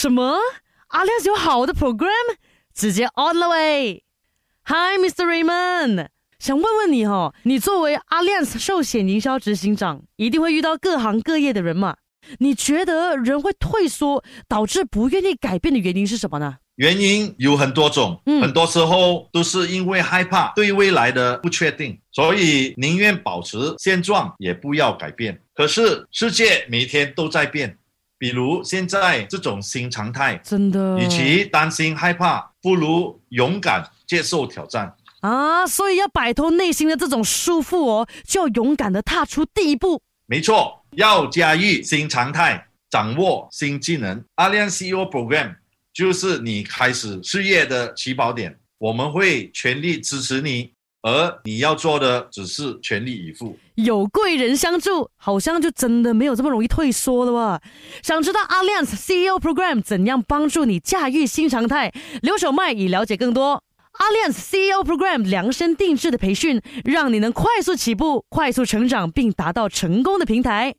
什么？阿亮有好的 program，直接 all the way。Hi, Mr. Raymond，想问问你哈，你作为 Alliance 寿险营销执行长，一定会遇到各行各业的人嘛？你觉得人会退缩，导致不愿意改变的原因是什么呢？原因有很多种，嗯很多时候都是因为害怕对未来的不确定，所以宁愿保持现状，也不要改变。可是世界每天都在变，比如现在这种新常态，真的，与其担心害怕，不如勇敢接受挑战。啊，所以要摆脱内心的这种束缚哦，就要勇敢的踏出第一步。没错，要驾驭新常态，掌握新技能。阿亮 CEO Program 就是你开始事业的起跑点，我们会全力支持你，而你要做的只是全力以赴。有贵人相助，好像就真的没有这么容易退缩了哇！想知道 Alliance CEO Program 怎样帮助你驾驭新常态？留守麦以了解更多。Alliance CEO Program 量身定制的培训，让你能快速起步、快速成长，并达到成功的平台。